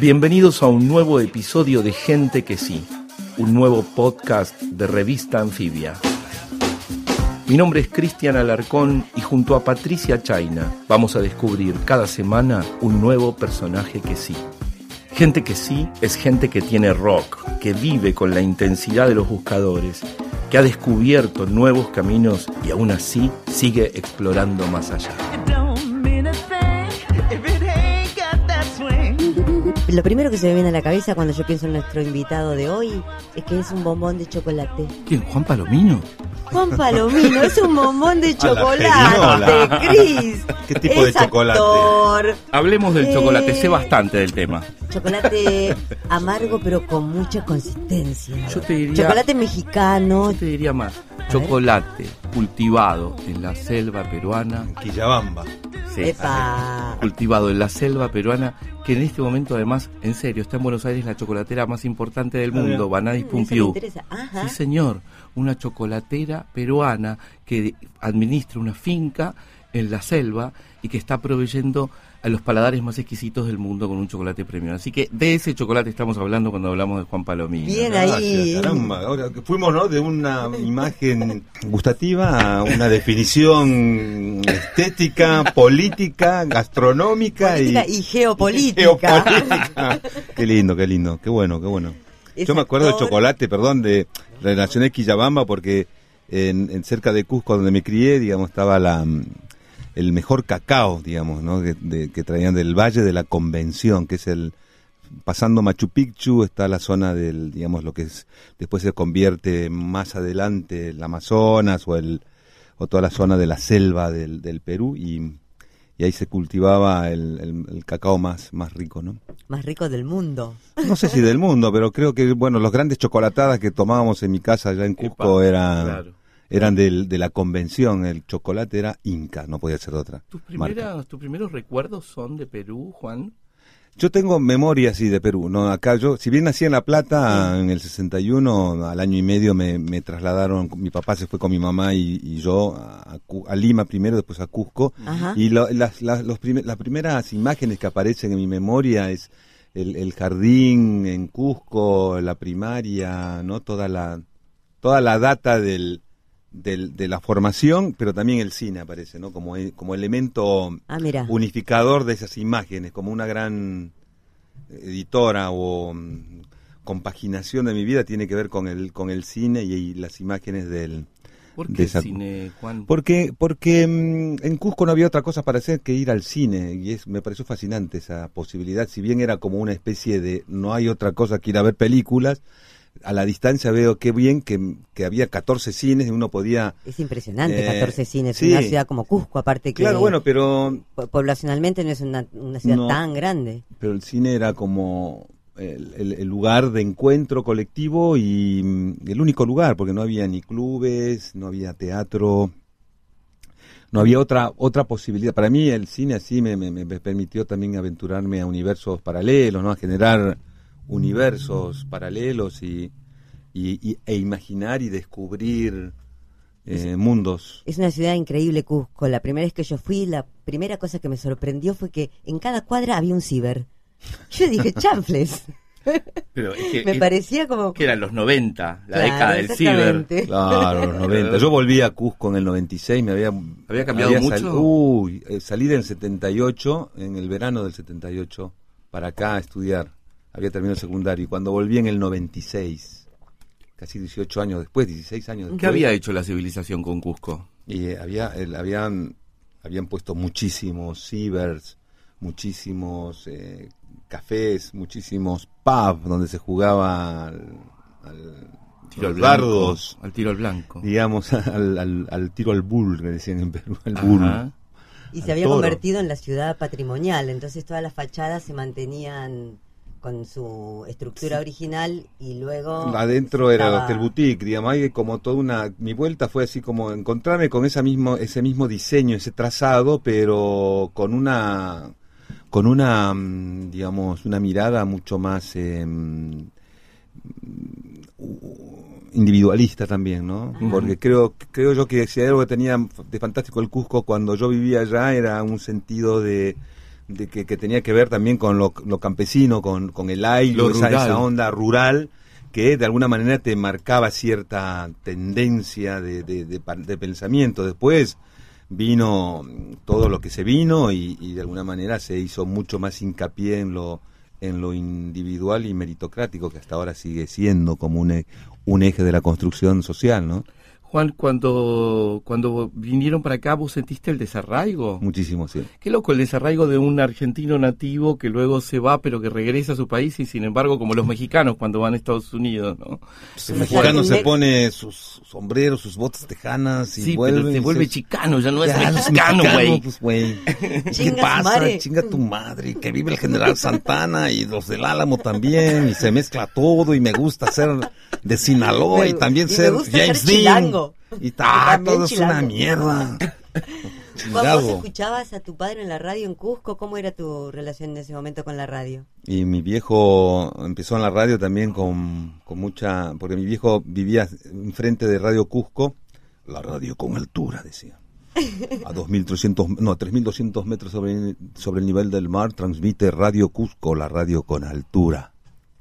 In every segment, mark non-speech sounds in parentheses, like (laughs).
Bienvenidos a un nuevo episodio de Gente que sí, un nuevo podcast de revista Anfibia. Mi nombre es Cristian Alarcón y junto a Patricia Chaina vamos a descubrir cada semana un nuevo personaje que sí. Gente que sí es gente que tiene rock, que vive con la intensidad de los buscadores, que ha descubierto nuevos caminos y aún así sigue explorando más allá. Lo primero que se me viene a la cabeza cuando yo pienso en nuestro invitado de hoy es que es un bombón de chocolate. ¿Quién? ¿Juan Palomino? Juan Palomino es un bombón de (laughs) chocolate, Cris. (laughs) ¿Qué tipo de chocolate? actor. Hablemos del Eh. chocolate, sé bastante del tema. Chocolate (laughs) amargo pero con mucha consistencia. Yo te diría- Chocolate mexicano. Yo te diría más, chocolate cultivado en la selva peruana, Quillabamba. sí, Epa. cultivado en la selva peruana, que en este momento además, en serio, está en Buenos Aires la chocolatera más importante del mundo. Banadis Pumpiú. Sí, señor, una chocolatera peruana que administra una finca en la selva y que está proveyendo a los paladares más exquisitos del mundo con un chocolate premium. Así que de ese chocolate estamos hablando cuando hablamos de Juan Palomino. Bien Gracias, ahí. caramba. Ahora que fuimos ¿no? de una imagen gustativa a una definición estética, política, gastronómica Política y, (laughs) y geopolítica. geopolítica. Qué lindo, qué lindo, qué bueno, qué bueno. Es Yo me acuerdo del actor. chocolate, perdón, de relacioné Quillabamba porque en, en cerca de Cusco, donde me crié, digamos, estaba la el mejor cacao, digamos, ¿no? Que, de- que traían del Valle de la Convención, que es el pasando Machu Picchu está la zona del, digamos, lo que es después se convierte más adelante el Amazonas o el o toda la zona de la selva del, del Perú y, y ahí se cultivaba el, el- el cacao más más rico, ¿no? Más rico del mundo. No sé si del mundo, pero creo que, bueno, los grandes chocolatadas que tomábamos en mi casa allá en Cusco Epa, eran, claro. Eran del- de la convención. El chocolate era Inca, no podía ser de otra. ¿Tus, primeras, ¿Tus primeros recuerdos son de Perú, Juan? Yo tengo memoria así de Perú, ¿no? Acá yo, si bien nací en La Plata, en el 61, al año y medio me, me trasladaron, mi papá se fue con mi mamá y, y yo a, Lima primero, después a Cusco. Ajá. Y lo- las, las, los prime- las primeras imágenes que aparecen en mi memoria es el, el jardín en Cusco, la primaria, ¿no? Toda la, toda la data del, del- de la formación, pero también el cine aparece, ¿no? Como, e- como elemento Ah, unificador de esas imágenes, como una gran editora o mm, compaginación de mi vida tiene que ver con el, con el cine y, y las imágenes del, ¿Por de qué esa- cine, Juan? porque, porque mm, en Cusco no había otra cosa para hacer que ir al cine y es, me pareció fascinante esa posibilidad. Si bien era como una especie de no hay otra cosa que ir a ver películas, a la distancia veo qué bien que, que había 14 cines y uno podía... Es impresionante, Eh, 14 cines sí. en una ciudad como Cusco, aparte que Claro, bueno, pero, po- poblacionalmente no es una, una ciudad No. tan grande. pero el cine era como el, el- el lugar de encuentro colectivo y mm, el único lugar, porque no había ni clubes, no había teatro, no había otra otra posibilidad. Para mí el cine así me, me- me permitió también aventurarme a universos paralelos, ¿no? A generar universos paralelos y, y- y- e imaginar y descubrir eh, mundos. Es una ciudad increíble, Cusco. La primera vez que yo fui, la primera cosa que me sorprendió fue que en cada cuadra había un ciber. Yo dije, (laughs) chanfles. Pero es que, (laughs) Me es- parecía como... que eran los 90, la Claro, década del ciber. Claro, los 90. Yo volví a Cusco en el 96, me había... ¿Había cambiado mucho? uy, eh, salí del 78, en el verano del 78, para acá a estudiar. Había terminado el secundario y cuando volví en el 96, casi 18 años después, 16 años después. ¿Qué había hecho la civilización con Cusco? Y eh, había, el- habían, habían puesto muchísimos cibers, muchísimos eh, cafés, muchísimos pubs donde se jugaba al, al- Tiro al blanco. dardos, Al tiro al blanco. digamos, (laughs) al, al- al tiro al bull, que decían en Perú, al bull. Ajá. Y al se había toro. convertido en la ciudad patrimonial, entonces todas las fachadas se mantenían con su estructura original y luego... Adentro era el Hotel Boutique, digamos, hay como toda una... Mi vuelta fue así como encontrarme con esa mismo, ese mismo diseño, ese trazado, pero con una... Con una, mm, digamos, una mirada mucho más eh, individualista también, ¿no? Ajá. Porque creo, creo yo que si hay algo que tenía de fantástico el Cusco cuando yo vivía allá era un sentido de, de que, que tenía que ver también con lo, lo campesino, con, con el aire, esa, esa onda rural que de alguna manera te marcaba cierta tendencia de, de- de pa- de pensamiento. Después vino todo lo que se vino y, y de alguna manera se hizo mucho más hincapié en lo en lo individual y meritocrático que hasta ahora sigue siendo como un, un eje de la construcción social, ¿no? Juan, cuando, cuando vinieron para acá, ¿vos sentiste el desarraigo? Muchísimo, sí. Qué loco el desarraigo de un argentino nativo que luego se va, pero que regresa a su país y sin embargo, como los mexicanos cuando van a Estados Unidos, ¿no? El mexicano se pone sus sombreros, sus botas tejanas y sí, vuelve. pero se vuelve se- chicano, ya no es Ya, mexicano, güey. pues, güey. (laughs) ¿Qué pasa? madre. Chinga tu madre. Que vive el general Santana y los del Álamo también. Y se mezcla todo. Y me gusta ser de Sinaloa y también y ser James ser Dean. Y ta, también todo es una mierda. (laughs) Juan, ¿Vos Chingado. escuchabas a tu padre en la radio en Cusco? ¿Cómo era tu relación en ese momento con la radio? Y mi viejo empezó en la radio también con, con mucha... Porque mi viejo vivía enfrente de Radio Cusco. La radio con altura, decía. (laughs) A 2.300, no, 3.200 metros sobre, sobre el nivel del mar transmite Radio Cusco, la radio con altura.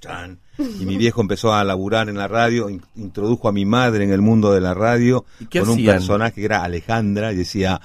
Chan. Y mi viejo empezó a laburar en la radio, in- introdujo a mi madre en el mundo de la radio ¿Y qué con un hacían? personaje que era Alejandra y decía,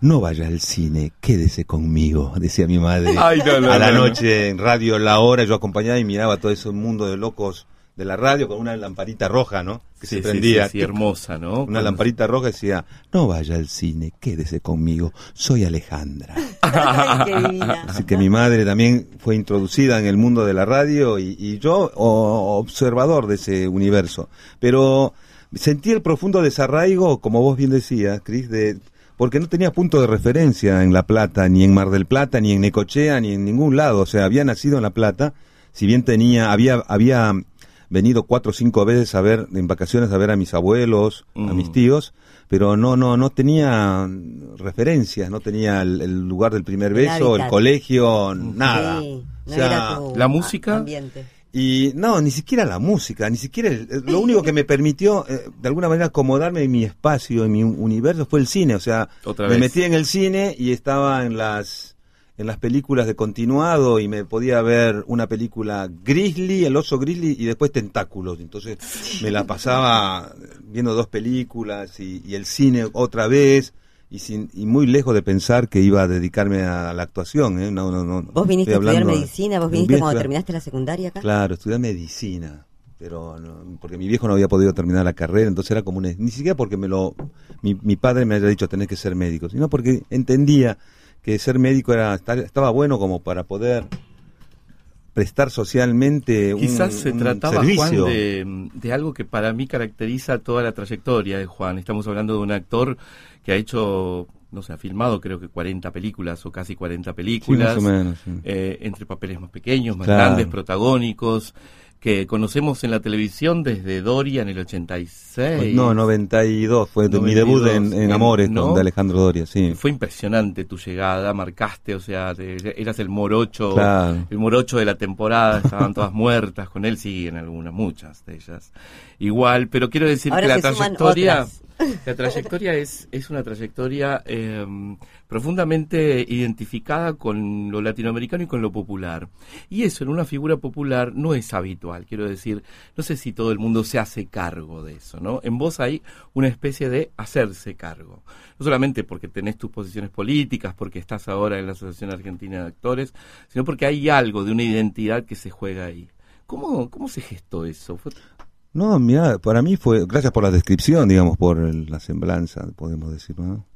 no vaya al cine, quédese conmigo, (laughs) decía mi madre. Ay, no, no, a la no, no. noche en Radio La Hora yo acompañaba y miraba todo ese mundo de locos de la radio con una lamparita roja, ¿no? Que Sí, se sí, prendía. sí, sí, hermosa, ¿no? Una lamparita roja y decía, no vaya al cine, quédese conmigo, soy Alejandra. (laughs) Ay. Así que mi madre también fue introducida en el mundo de la radio y, y yo observador de ese universo. Pero sentí el profundo desarraigo, como vos bien decías, Cris, de porque no tenía punto de referencia en La Plata, ni en Mar del Plata, ni en Necochea, ni en ningún lado. O sea, había nacido en La Plata, si bien tenía, había, había venido cuatro o cinco veces a ver, en vacaciones a ver a mis abuelos, a Mm. mis tíos, pero no, no, no tenía referencias, no tenía el, el lugar del primer beso, el colegio, nada. Sí, no O sea, era tu ¿la música? ambiente. y no, ni siquiera la música, ni siquiera el- lo único que me permitió eh, de alguna manera acomodarme en mi espacio, en mi un- universo fue el cine, o sea, Otra me vez. metí en el cine y estaba en las en las películas de continuado y me podía ver una película Grizzly, el oso Grizzly y después Tentáculos, entonces me la pasaba viendo dos películas y, y el cine otra vez y sin y muy lejos de pensar que iba a dedicarme a la actuación, ¿eh? No, no, no, ¿Vos viniste a estudiar medicina? ¿Vos viniste cuando terminaste la secundaria acá? Claro, estudié medicina, pero no- porque mi viejo no había podido terminar la carrera, entonces era como un, ni siquiera porque me lo mi, mi padre me haya dicho tenés que ser médico, sino porque entendía que ser médico era estaba bueno como para poder prestar socialmente un, Quizás se trataba. Juan, de, de algo que para mí caracteriza toda la trayectoria de Juan. Estamos hablando de un actor que ha hecho, no sé, ha filmado creo que 40 películas o casi 40 Sí, películas. más o menos. sí. eh, entre papeles más pequeños, más Claro. grandes, protagónicos, que conocemos en la televisión desde Doria en el 86. No, 92 fue de mi 92, debut en, en Amores ¿no? con de Alejandro Doria, sí. Fue impresionante tu llegada, marcaste, o sea, te- eras el morocho, Claro. el morocho de la temporada, estaban todas muertas, con él siguen algunas, muchas de ellas. Igual, pero quiero decir Ahora que la trayectoria, otras. (laughs) la trayectoria es, es una trayectoria eh, profundamente identificada con lo latinoamericano y con lo popular. Y eso en una figura popular no es habitual, quiero decir, no sé si todo el mundo se hace cargo de eso, ¿no? En vos hay una especie de hacerse cargo. No solamente porque tenés tus posiciones políticas, porque estás ahora en la Asociación Argentina de Actores, sino porque hay algo de una identidad que se juega ahí. ¿Cómo, cómo se gestó eso? ¿Fue- No, mira, para mí fue, gracias por la descripción, digamos, por el- la semblanza, podemos decir, ¿no?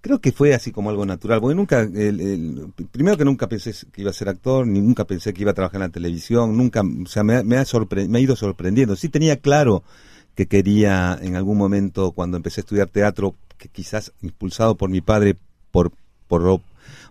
Creo que fue así como algo natural, porque nunca, el- primero que nunca pensé que iba a ser actor, ni nunca pensé que iba a trabajar en la televisión, nunca, o sea, me, ha- sorpre- me ha ido sorprendiendo. Sí tenía claro que quería en algún momento, cuando empecé a estudiar teatro, que quizás impulsado por mi padre, por, por,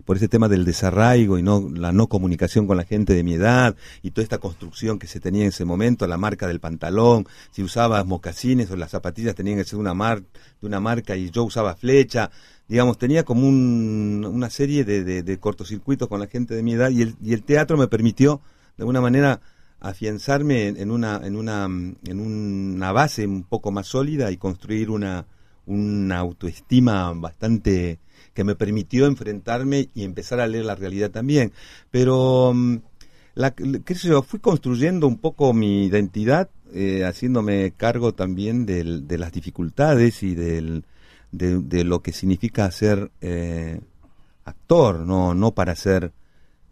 por ese tema del desarraigo y no la no comunicación con la gente de mi edad y toda esta construcción que se tenía en ese momento, la marca del pantalón, si usabas mocasines o las zapatillas tenían que ser una mar, de una marca y yo usaba flecha, digamos, tenía como un- una serie de, de- cortocircuitos con la gente de mi edad y el, y el teatro me permitió de alguna manera afianzarme en, en una en una en una base un poco más sólida y construir una una autoestima bastante que me permitió enfrentarme y empezar a leer la realidad también. Pero, mm, la, qué sé yo, fui construyendo un poco mi identidad, eh, haciéndome cargo también del, de las dificultades y del, de, lo que significa ser eh, actor, no, no para ser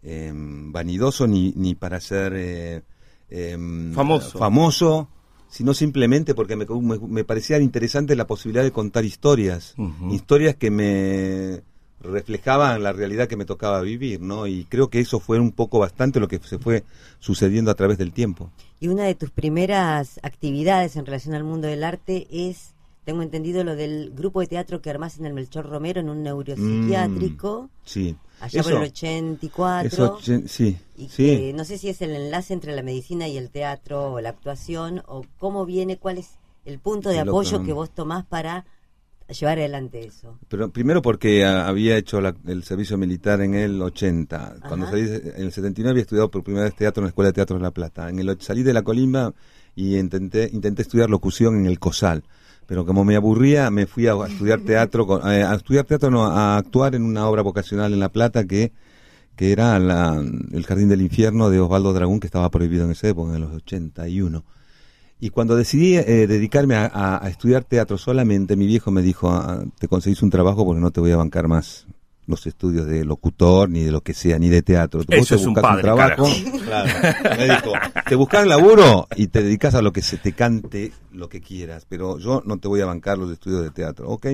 em, vanidoso ni, ni para ser eh, famoso. famoso sino simplemente porque me, me, parecía interesante la posibilidad de contar historias, historias que me reflejaban la realidad que me tocaba vivir, ¿no? Y creo que eso fue un poco bastante lo que se fue sucediendo a través del tiempo. Y una de tus primeras actividades en relación al mundo del arte es, tengo entendido, lo del grupo de teatro que armás en el Melchor Romero en un neuropsiquiátrico. Mm, sí allá por el 84. sí, y no sé si es el enlace entre la medicina y el teatro o la actuación o cómo viene, cuál es el punto de apoyo que vos tomás para llevar adelante eso. Pero primero porque había hecho el servicio militar en el 80. Cuando salí en el 79 había estudiado por primera vez teatro en la Escuela de Teatro de La Plata. En el salí de la Colimba y intenté intenté estudiar locución en el COSAL pero como me aburría me fui a, (laughs) estudiar teatro eh, a estudiar teatro no a actuar en una obra vocacional en La Plata que que era el Jardín del Infierno de Osvaldo Dragón que estaba prohibido en esa época en los 81 y cuando decidí eh, dedicarme a, estudiar teatro solamente mi viejo me dijo ah, te conseguís un trabajo porque no te voy a bancar más los estudios de locutor, ni de lo que sea, ni de teatro. Eso es un, padre, trabajo, (laughs) claro. te buscas laburo y te dedicas a lo que se te cante lo que quieras, pero yo no te voy a bancar los estudios de teatro, ¿ok?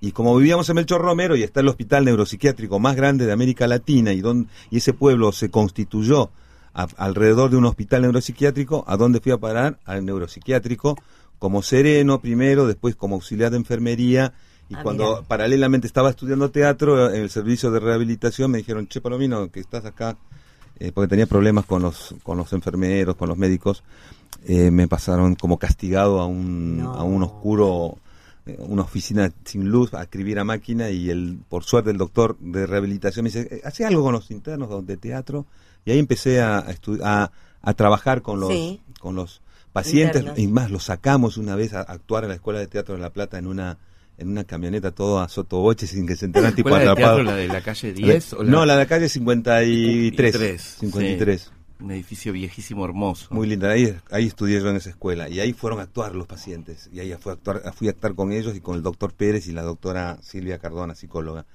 Y como vivíamos en Melchor Romero y está el hospital neuropsiquiátrico más grande de América Latina y, don, y ese pueblo se constituyó alrededor de un hospital neuropsiquiátrico, ¿a dónde fui a parar? Al neuropsiquiátrico, como sereno primero, después como auxiliar de enfermería y ah, cuando paralelamente estaba estudiando teatro, en el servicio de rehabilitación me dijeron, che Palomino, que estás acá, eh, porque tenía problemas con los, con los enfermeros, con los médicos, eh, me pasaron como castigado a un, a un oscuro, eh, una oficina sin luz, a escribir a máquina, y el, por suerte el doctor de rehabilitación me dice, hacía algo con los internos de teatro, y ahí empecé a, a, a trabajar con los, con los pacientes, y más, los sacamos una vez a actuar en la Escuela de Teatro de La Plata en una en una camioneta todo a sotoboche sin que se enteraran tipo atrapado. ¿La de la calle 10? No, la de la calle 53. 53. Un edificio viejísimo, hermoso. Muy linda. Ahí, ahí estudié yo en esa escuela. Y ahí fueron a actuar los pacientes. Y ahí fui a, actuar, fui a actuar con ellos y con el doctor Pérez y la doctora Silvia Cardona, psicóloga.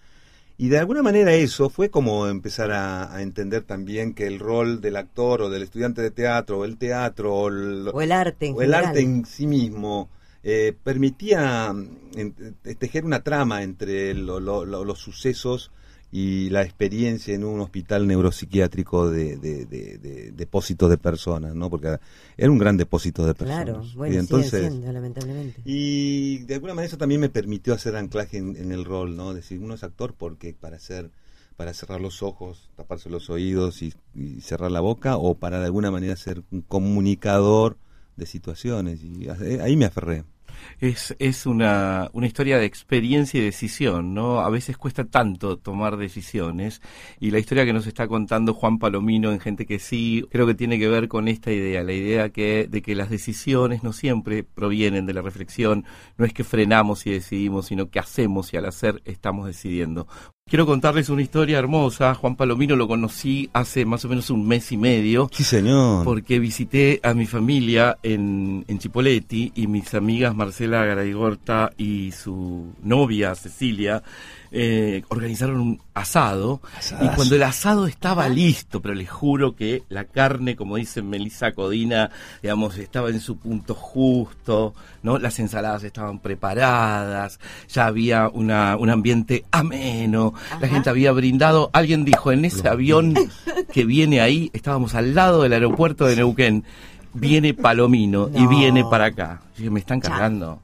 Y de alguna manera eso fue como empezar a, entender también que el rol del actor o del estudiante de teatro o el teatro o el, o el arte en, o el arte en sí mismo eh, permitía mm, tejer una trama entre los sucesos y la experiencia en un hospital neuropsiquiátrico de, depósito de personas, ¿no? Porque era un gran depósito de personas. Claro, bueno, y entonces, lamentablemente. Y de alguna manera eso también me permitió hacer anclaje en, el rol, ¿no? Decir, uno es actor porque para hacer para cerrar los ojos, taparse los oídos y, y cerrar la boca, o para de alguna manera ser un comunicador de situaciones. Y ahí me aferré es, es una, una historia de experiencia y decisión, ¿no? A veces cuesta tanto tomar decisiones y la historia que nos está contando Juan Palomino en Gente que sí, creo que tiene que ver con esta idea, la idea que, de que las decisiones no siempre provienen de la reflexión, no es que frenamos y decidimos, sino que hacemos y al hacer estamos decidiendo. Quiero contarles una historia hermosa. Juan Palomino lo conocí hace más o menos un mes y medio. Sí, señor. Porque visité a mi familia en, en Chipoleti y mis amigas Marcela Garaigorta y su novia Cecilia eh, organizaron un asado y cuando el asado estaba listo, pero les juro que la carne, como dice Melissa Codina, digamos, estaba en su punto justo, ¿no? Las ensaladas estaban preparadas, ya había una, un ambiente ameno, la gente había brindado, alguien dijo, en ese avión que viene ahí, estábamos al lado del aeropuerto de Neuquén, viene Palomino y viene para acá. Y me están cargando.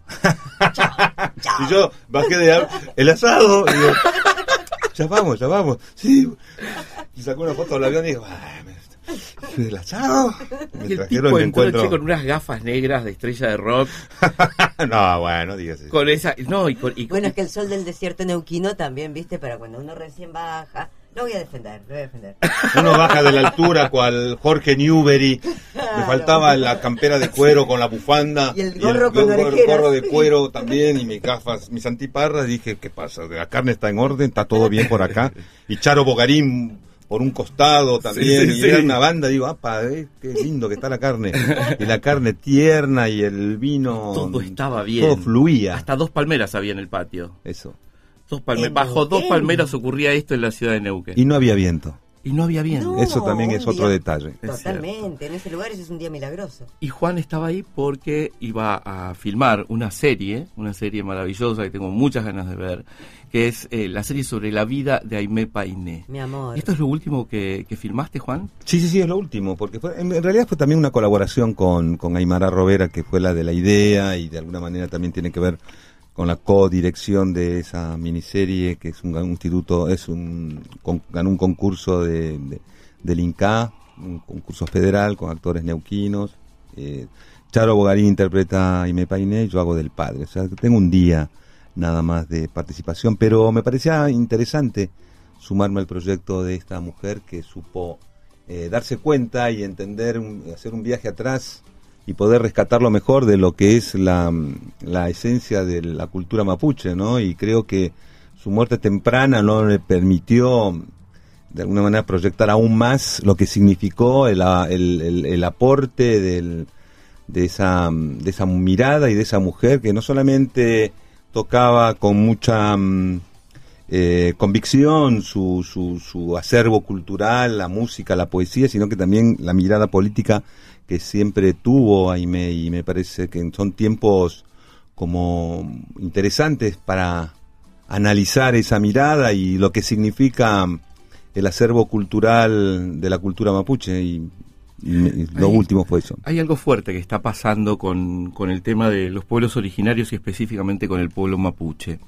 y yo bajé de el asado y digo, ya vamos, ya vamos. Sí. Y sacó una foto del avión y digo, el asado. Me y el tipo entró con unas gafas negras de estrella de rock. (laughs) no, bueno, dígase. Con esa, no, y, y bueno, es que el sol del desierto neuquino también, viste, para cuando uno recién baja, lo voy a defender, lo voy a defender. (laughs) Uno baja de la altura cual Jorge Newbery Me faltaba la campera de cuero con la bufanda. Y el gorro, con el gorro de cuero también y mis gafas, mis antiparras. Dije, ¿qué pasa? La carne está en orden, está todo bien por acá. Y Charo Bogarín por un costado también. y era una banda, digo, apa, eh, qué lindo que está la carne. Y la carne tierna y el vino. Todo estaba bien. Todo fluía. Hasta dos palmeras había en el patio. Eso. Dos Bajo dos palmeras ocurría esto en la ciudad de Neuquén. Y no había viento. Y no había viento. Eso también es otro detalle. Totalmente, en ese lugar ese es un día milagroso. Y Juan estaba ahí porque iba a filmar una serie, una serie maravillosa que tengo muchas ganas de ver, que es eh, la serie sobre la vida de Aimé Painé. Mi amor. ¿Esto es lo último que, filmaste, Juan? Sí, sí, sí, es lo último, porque en, realidad fue también una colaboración con, con Aymara Robera, que fue la de la idea y de alguna manera también tiene que ver con la codirección de esa miniserie, que es un, instituto, es un, ganó un concurso de, del INCA, un concurso federal con actores neuquinos. Eh, Charo Bogarín interpreta y me Painé, yo hago del padre. O sea, tengo un día nada más de participación, pero me parecía interesante sumarme al proyecto de esta mujer que supo eh, darse cuenta y entender, hacer un viaje atrás y poder rescatar lo mejor de lo que es la, la esencia de la cultura mapuche, ¿no? Y creo que su muerte temprana no le permitió de alguna manera proyectar aún más lo que significó el, el, el, aporte del, de, esa, de esa mirada y de esa mujer que no solamente tocaba con mucha mm, eh, convicción su, su, su acervo cultural, la música, la poesía, sino que también la mirada política que siempre tuvo y me, y me parece que son tiempos como interesantes para analizar esa mirada y lo que significa el acervo cultural de la cultura mapuche. Y, lo último fue eso. Hay algo fuerte que está pasando con, con, el tema de los pueblos originarios y específicamente con el pueblo mapuche.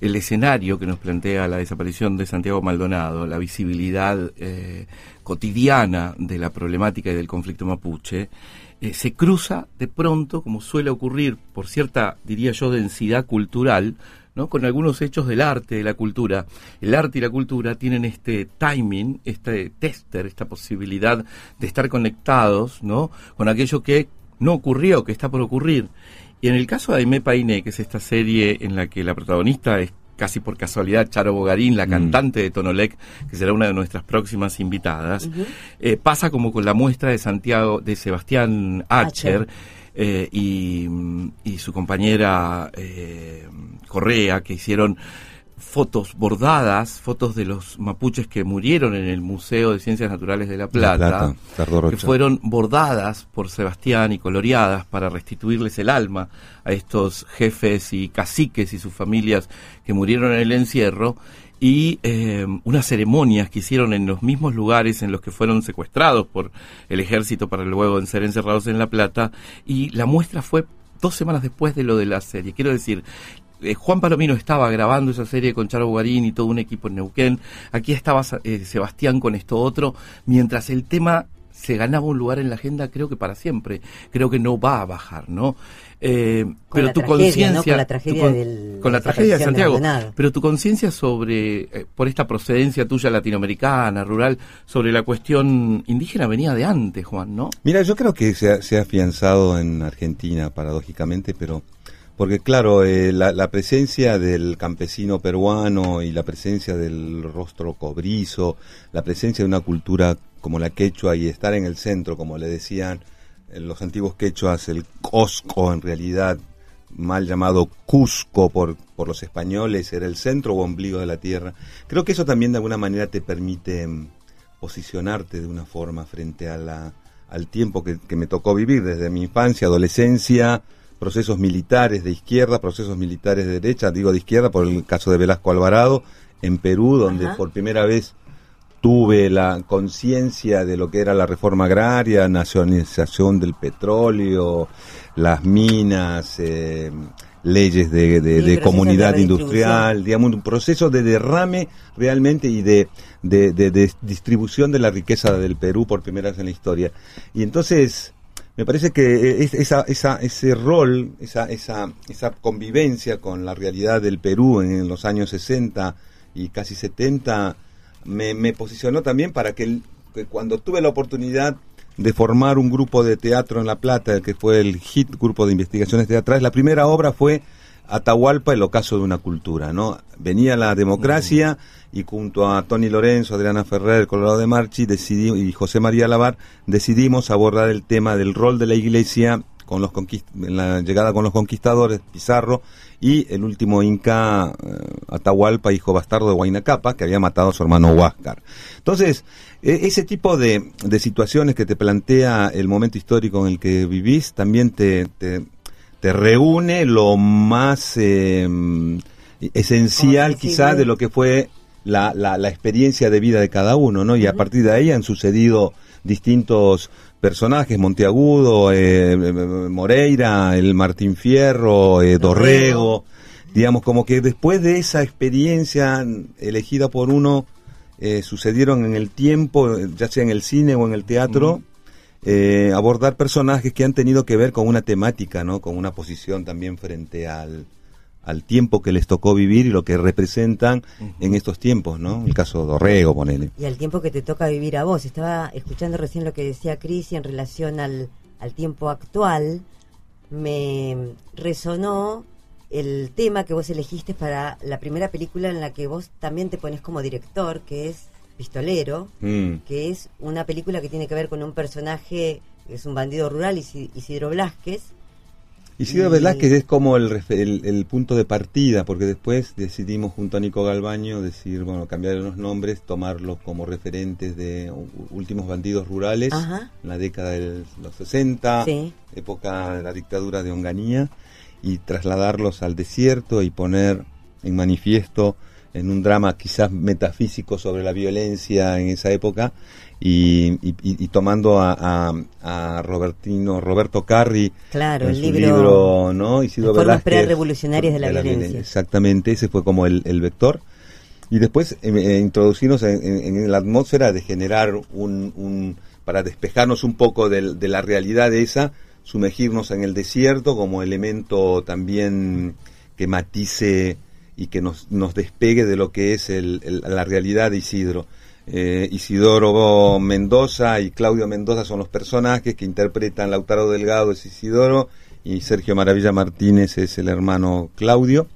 El escenario que nos plantea la desaparición de Santiago Maldonado, la visibilidad eh, cotidiana de la problemática y del conflicto mapuche, eh, se cruza de pronto, como suele ocurrir por cierta, diría yo, densidad cultural, ¿no? con algunos hechos del arte, de la cultura. El arte y la cultura tienen este timing, este tester, esta posibilidad de estar conectados ¿no? con aquello que no ocurrió, que está por ocurrir. Y en el caso de Aimé Painé, que es esta serie en la que la protagonista es casi por casualidad Charo Bogarín, la mm. cantante de Tonolec, que será una de nuestras próximas invitadas, eh, pasa como con la muestra de Santiago, de Sebastián Acher, eh, y, su compañera eh, Correa, que hicieron fotos bordadas, fotos de los mapuches que murieron en el Museo de Ciencias Naturales de La Plata, que fueron bordadas por Sebastián y coloreadas para restituirles el alma a estos jefes y caciques y sus familias que murieron en el encierro y eh, unas ceremonias que hicieron en los mismos lugares en los que fueron secuestrados por el ejército para luego ser encerrados en La Plata y la muestra fue dos semanas después de lo de la serie. Quiero decir, eh, Juan Palomino estaba grabando esa serie con Charo Guarín y todo un equipo en Neuquén. Aquí estaba eh, Sebastián con esto otro, mientras el tema se ganaba un lugar en la agenda, creo que para siempre. Creo que no va a bajar, ¿no? Eh, pero tu conciencia. Con la tragedia, con la tragedia de Santiago. pero tu conciencia sobre, por esta procedencia tuya latinoamericana, rural, sobre la cuestión indígena venía de antes, Juan, ¿no? Mira, yo creo que se se ha afianzado en Argentina, paradójicamente, pero porque claro, eh, la, presencia del campesino peruano y la presencia del rostro cobrizo, la presencia de una cultura como la quechua y estar en el centro, como le decían los antiguos quechuas, el Cosco en realidad, mal llamado Cusco por, por los españoles, era el centro o ombligo de la tierra. Creo que eso también de alguna manera te permite mm, posicionarte de una forma frente a la, al tiempo que, que me tocó vivir desde mi infancia, adolescencia, procesos militares de izquierda, procesos militares de derecha, digo de izquierda por el caso de Velasco Alvarado, en Perú, donde por primera vez tuve la conciencia de lo que era la reforma agraria, nacionalización del petróleo, las minas, eh, leyes de, comunidad industrial, digamos, un proceso de derrame realmente y de, de, distribución de la riqueza del Perú por primera vez en la historia. Y entonces me parece que esa, esa, ese rol, esa, esa, esa convivencia con la realidad del Perú en los años 60 y casi 70 me, me posicionó también para que, cuando tuve la oportunidad de formar un grupo de teatro en La Plata, que fue el HIT, Grupo de Investigaciones Teatrales. La primera obra fue Atahualpa, el ocaso de una cultura, ¿no? Venía la democracia y junto a Tony Lorenzo, Adriana Ferrer, Colorado de Marchi decidí, y José María Lavar decidimos abordar el tema del rol de la iglesia con los en la llegada con los conquistadores, Pizarro, y el último inca eh, Atahualpa, hijo bastardo de Huayna que había matado a su hermano Huáscar. Entonces, e, ese tipo de, situaciones que te plantea el momento histórico en el que vivís, también te, reúne lo más em, esencial quizás de lo que fue la, la, experiencia de vida de cada uno, ¿no? Y a partir de ahí han sucedido distintos personajes, Monteagudo, eh, Moreira, el Martín Fierro, eh, Dorrego, digamos, como que después de esa experiencia elegida por uno, eh, sucedieron en el tiempo, ya sea en el cine o en el teatro, abordar personajes que han tenido que ver con una temática, ¿no? Con una posición también frente al, al tiempo que les tocó vivir y lo que representan en estos tiempos, ¿no? El caso de Dorrego, ponele. Y al tiempo que te toca vivir a vos. Estaba escuchando recién lo que decía Cris en relación al, al tiempo actual. Me resonó el tema que vos elegiste para la primera película en la que vos también te pones como director, que es Pistolero, mm. que es una película que tiene que ver con un personaje que es un bandido rural, Isidro Blasquez, Isidro Velázquez es como el, el, punto de partida, porque después decidimos junto a Nico Galbaño decir, bueno, cambiar los nombres, tomarlos como referentes de últimos bandidos rurales, en la década de los 60, época de la dictadura de Onganía, y trasladarlos al desierto y poner en manifiesto en un drama quizás metafísico sobre la violencia en esa época, y, tomando a, a, Robertino Roberto Carri claro el libro, no Isidro formas pre-revolucionarias de la, violencia. exactamente ese fue como el, vector. Y después eh, eh, introducirnos en, la atmósfera de generar un, para despejarnos un poco de, la realidad de esa sumergirnos en el desierto como elemento también que matice y que nos, nos despegue de lo que es la realidad de Isidro eh, Isidoro Mendoza y Claudio Mendoza son los personajes que interpretan Lautaro Delgado es Isidoro y Sergio Maravilla Martínez es el hermano Claudio.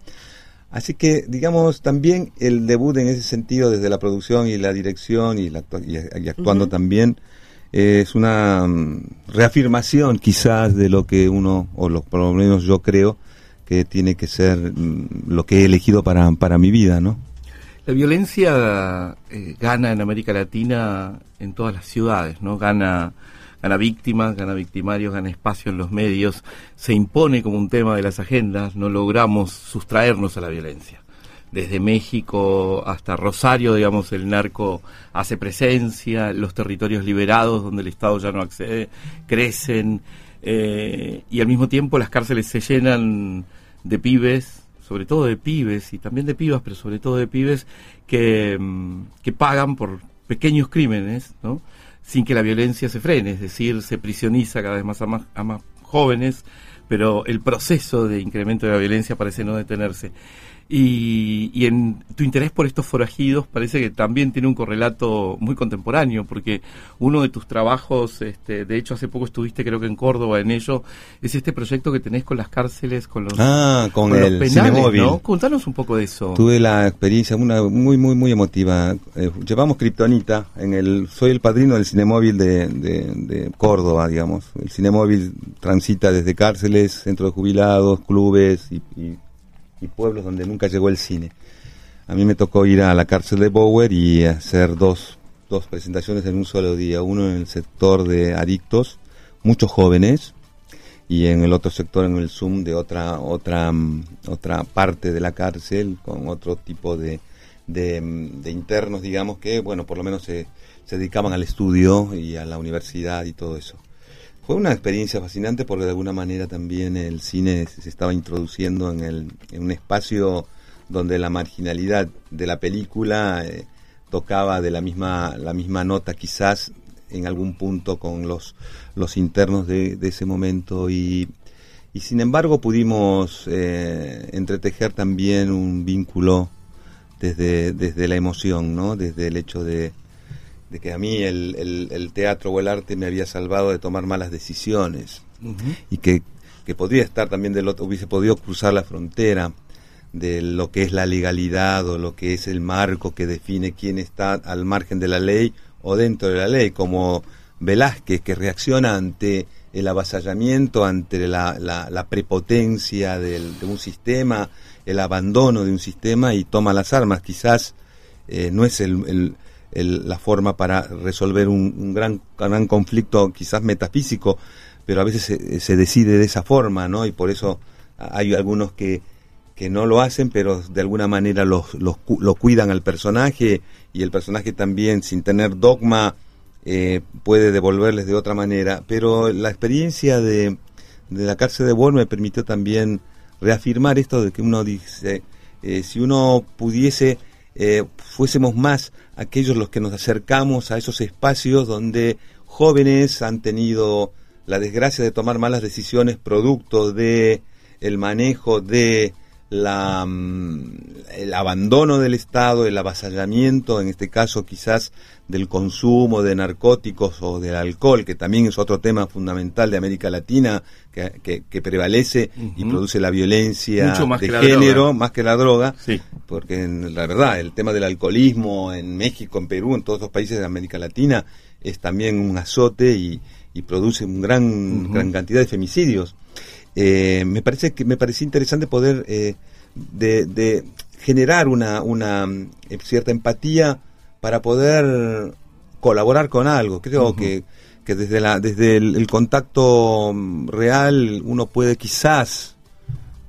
Así que, digamos, también el debut en ese sentido desde la producción y la dirección y, actuando también es una mm, reafirmación quizás de lo que uno, o lo, por lo menos yo creo, que tiene que ser mm, lo que he elegido para, para mi vida, ¿no? La violencia eh, gana en América Latina en todas las ciudades, ¿no? Gana, gana víctimas, gana victimarios, gana espacio en los medios, se impone como un tema de las agendas, no logramos sustraernos a la violencia. Desde México hasta Rosario, digamos, el narco hace presencia, los territorios liberados donde el Estado ya no accede, crecen, eh, y al mismo tiempo las cárceles se llenan de pibes sobre todo de pibes y también de pibas, pero sobre todo de pibes que, mm, que pagan por pequeños crímenes, ¿no? sin que la violencia se frene, es decir, se prisioniza cada vez más a más, a más jóvenes, pero el proceso de incremento de la violencia parece no detenerse. Y, en tu interés por estos forajidos parece que también tiene un correlato muy contemporáneo, porque uno de tus trabajos, este, de hecho hace poco estuviste creo que en Córdoba en ello, es este proyecto que tenés con las cárceles, con los, ah, con, el penales, ¿no? Contanos un poco de eso. Tuve la experiencia una muy, muy, muy emotiva. Eh, llevamos Kryptonita, en el, soy el padrino del cinemóvil de, de, Córdoba, digamos. El cinemóvil transita desde cárceles, centros de jubilados, clubes y y pueblos donde nunca llegó el cine. A mí me tocó ir a la cárcel de Bower y hacer dos, dos presentaciones en un solo día, uno en el sector de adictos, muchos jóvenes, y en el otro sector, en el Zoom, de otra, otra, otra parte de la cárcel, con otro tipo de, de, internos, digamos, que, bueno, por lo menos se, se dedicaban al estudio y a la universidad y todo eso. Fue una experiencia fascinante porque de alguna manera también el cine se estaba introduciendo en, el, en un espacio donde la marginalidad de la película eh, tocaba de la misma, la misma nota quizás en algún punto con los, los internos de, ese momento y, sin embargo pudimos eh, entretejer también un vínculo desde, desde la emoción, ¿no? desde el hecho de, de que a mí el, el, teatro o el arte me había salvado de tomar malas decisiones y que, que, podría estar también del otro, hubiese podido cruzar la frontera de lo que es la legalidad o lo que es el marco que define quién está al margen de la ley o dentro de la ley, como Velázquez que reacciona ante el avasallamiento, ante la, la, prepotencia de un sistema, el abandono de un sistema y toma las armas. Quizás eh, no es el, la forma para resolver un, gran, gran conflicto, quizás metafísico, pero a veces se, decide de esa forma, ¿no? Y por eso hay algunos que, que no lo hacen, pero de alguna manera los, los, lo cuidan al personaje y el personaje también, sin tener dogma, eh, puede devolverles de otra manera. Pero la experiencia de, de la cárcel de Bol me permitió también reafirmar esto de que uno dice, eh, si uno pudiese, eh, fuésemos más aquellos los que nos acercamos a esos espacios donde jóvenes han tenido la desgracia de tomar malas decisiones producto de el manejo de la, mm, el abandono del Estado, el avasallamiento, en este caso quizás del consumo de narcóticos o del alcohol, que también es otro tema fundamental de América Latina que, que, prevalece y produce la violencia de género más que la droga, porque en, la verdad el tema del alcoholismo en México, en Perú, en todos los países de América Latina es también un azote y, produce un gran, gran cantidad de femicidios. Eh, me parece que me parecía interesante poder eh, de, generar una, una eh, cierta empatía para poder colaborar con algo. Creo que, que desde, la, desde el, contacto real uno puede quizás,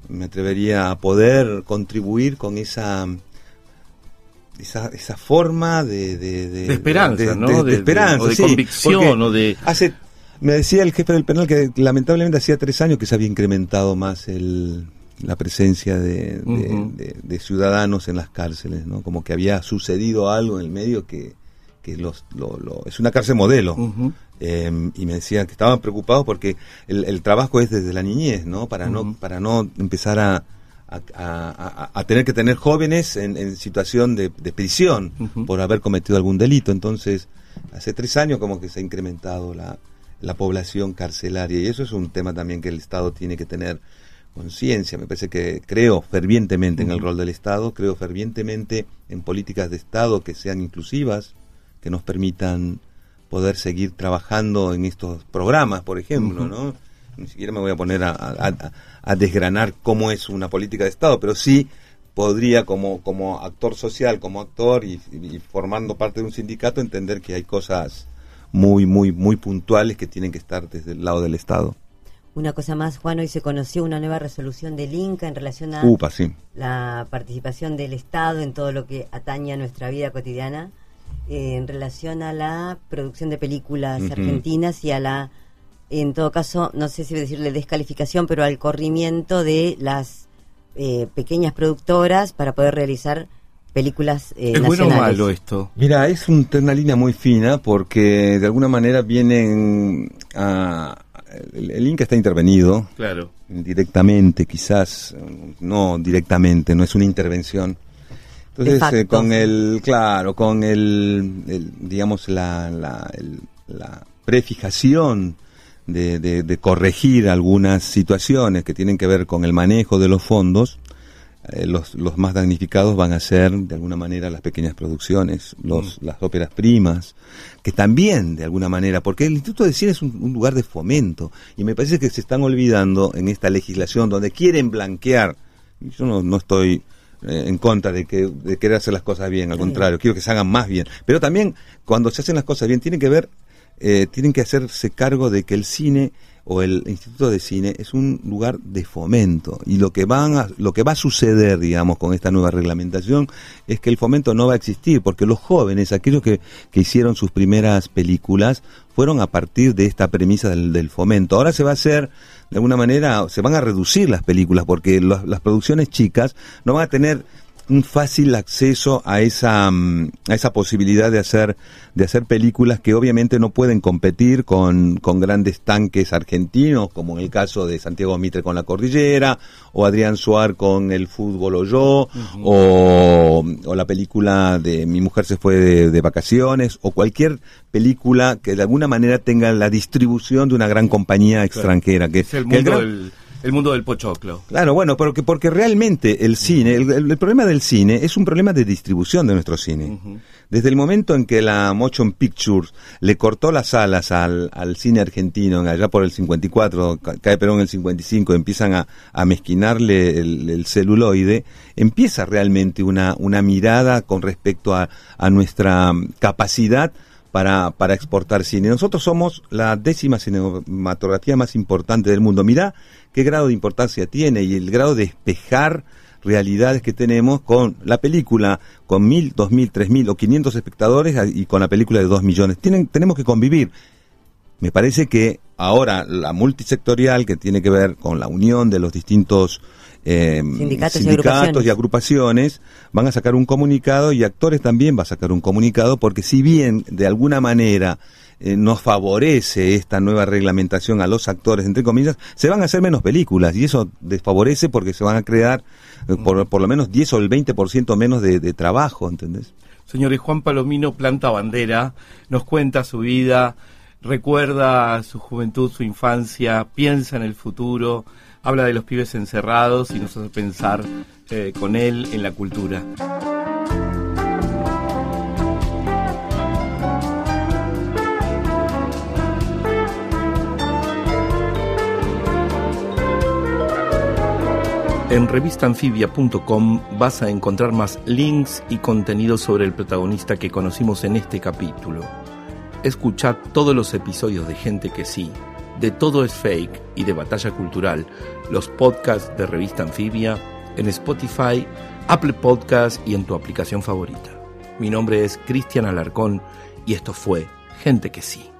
me atrevería a poder contribuir con esa esa, esa forma de, de, esperanza, ¿no? De, esperanza, de convicción, o de... Hace, me decía el jefe del penal que lamentablemente hacía tres años que se había incrementado más el, la presencia de, de, ciudadanos en las cárceles, ¿no? Como que había sucedido algo en el medio que, que los, lo, es una cárcel modelo. Em, y me decían que estaban preocupados porque el, el, trabajo es desde la niñez, ¿no? Para, no, para no empezar a, a, a, tener que tener jóvenes en, en situación de, de prisión por haber cometido algún delito. Entonces, hace tres años como que se ha incrementado la, la población carcelaria y eso es un tema también que el Estado tiene que tener conciencia. Me parece que creo fervientemente en el rol del Estado, creo fervientemente en políticas de Estado que sean inclusivas, que nos permitan poder seguir trabajando en estos programas, por ejemplo, ¿no? Ni siquiera me voy a poner a, desgranar cómo es una política de Estado, pero sí podría como, como actor social, como actor y, formando parte de un sindicato entender que hay cosas muy, muy, muy puntuales que tienen que estar desde el lado del Estado. Una cosa más, Juan, hoy se conoció una nueva resolución del INCA en relación a la participación del Estado en todo lo que atañe a nuestra vida cotidiana, eh, en relación a la producción de películas argentinas y a la, en todo caso, no sé si decirle descalificación, pero al corrimiento de las eh, pequeñas productoras para poder realizar películas eh, ¿Es bueno o malo esto? Mira, es una línea muy fina porque de alguna manera vienen a el, Inca está intervenido. Claro. Directamente, quizás, no directamente, no es una intervención. Entonces, eh, con el, claro, con el, digamos, la, la, la prefijación de, de, corregir algunas situaciones que tienen que ver con el manejo de los fondos, eh, los, los, más damnificados van a ser, de alguna manera, las pequeñas producciones, los, mm. las óperas primas, que también, de alguna manera, porque el Instituto de Cine es un, lugar de fomento, y me parece que se están olvidando en esta legislación donde quieren blanquear, yo no, no estoy eh, en contra de, que, de querer hacer las cosas bien, al contrario, quiero que se hagan más bien, pero también cuando se hacen las cosas bien, tienen que ver, eh, tienen que hacerse cargo de que el cine o el Instituto de Cine es un lugar de fomento. Y lo que van a, lo que va a suceder digamos con esta nueva reglamentación es que el fomento no va a existir porque los jóvenes aquellos que, que hicieron sus primeras películas fueron a partir de esta premisa del, del, fomento. Ahora se va a hacer de alguna manera se van a reducir las películas porque las producciones chicas no van a tener un fácil acceso a esa, mm, a esa posibilidad de hacer, de hacer películas que obviamente no pueden competir con, con grandes tanques argentinos, como en el caso de Santiago Mitre con La Cordillera, o Adrián Suar con El Fútbol o Yo, o, o, la película de Mi Mujer se fue de, vacaciones, o cualquier película que de alguna manera tenga la distribución de una gran compañía extranjera. Que, es el mundo del el mundo del pochoclo. Claro, bueno, porque, porque realmente el cine, el, problema del cine es un problema de distribución de nuestro cine. Desde el momento en que la Motion Pictures le cortó las alas al, al cine argentino, allá por el 54, cae Perón en el 55, empiezan a, a mezquinarle el, celuloide, empieza realmente una, una mirada con respecto a, a nuestra capacidad para, para exportar cine. Nosotros somos la décima cinematografía más importante del mundo. Mirá qué grado de importancia tiene y el grado de espejar realidades que tenemos con la película con mil, dos mil, tres mil o quinientos espectadores y con la película de dos millones. Tienen, tenemos que convivir. Me parece que ahora la multisectorial que tiene que ver con la unión de los distintos eh, sindicatos, y, agrupaciones. van a sacar un comunicado y actores también va a sacar un comunicado porque si bien de alguna manera eh, nos favorece esta nueva reglamentación a los actores, entre comillas, se van a hacer menos películas y eso desfavorece porque se van a crear eh, por, por, lo menos 10 o el 20% menos de, de trabajo, ¿entendés? Señores, Juan Palomino planta bandera, nos cuenta su vida, recuerda su juventud, su infancia, piensa en el futuro, habla de los pibes encerrados y nos hace pensar eh, con él en la cultura. En revistanfibia.com vas a encontrar más links y contenido sobre el protagonista que conocimos en este capítulo. Escucha todos los episodios de Gente que sí de Todo es Fake y de Batalla Cultural, los podcasts de Revista Anfibia, en Spotify, Apple Podcasts y en tu aplicación favorita. Mi nombre es Cristian Alarcón y esto fue Gente que sí.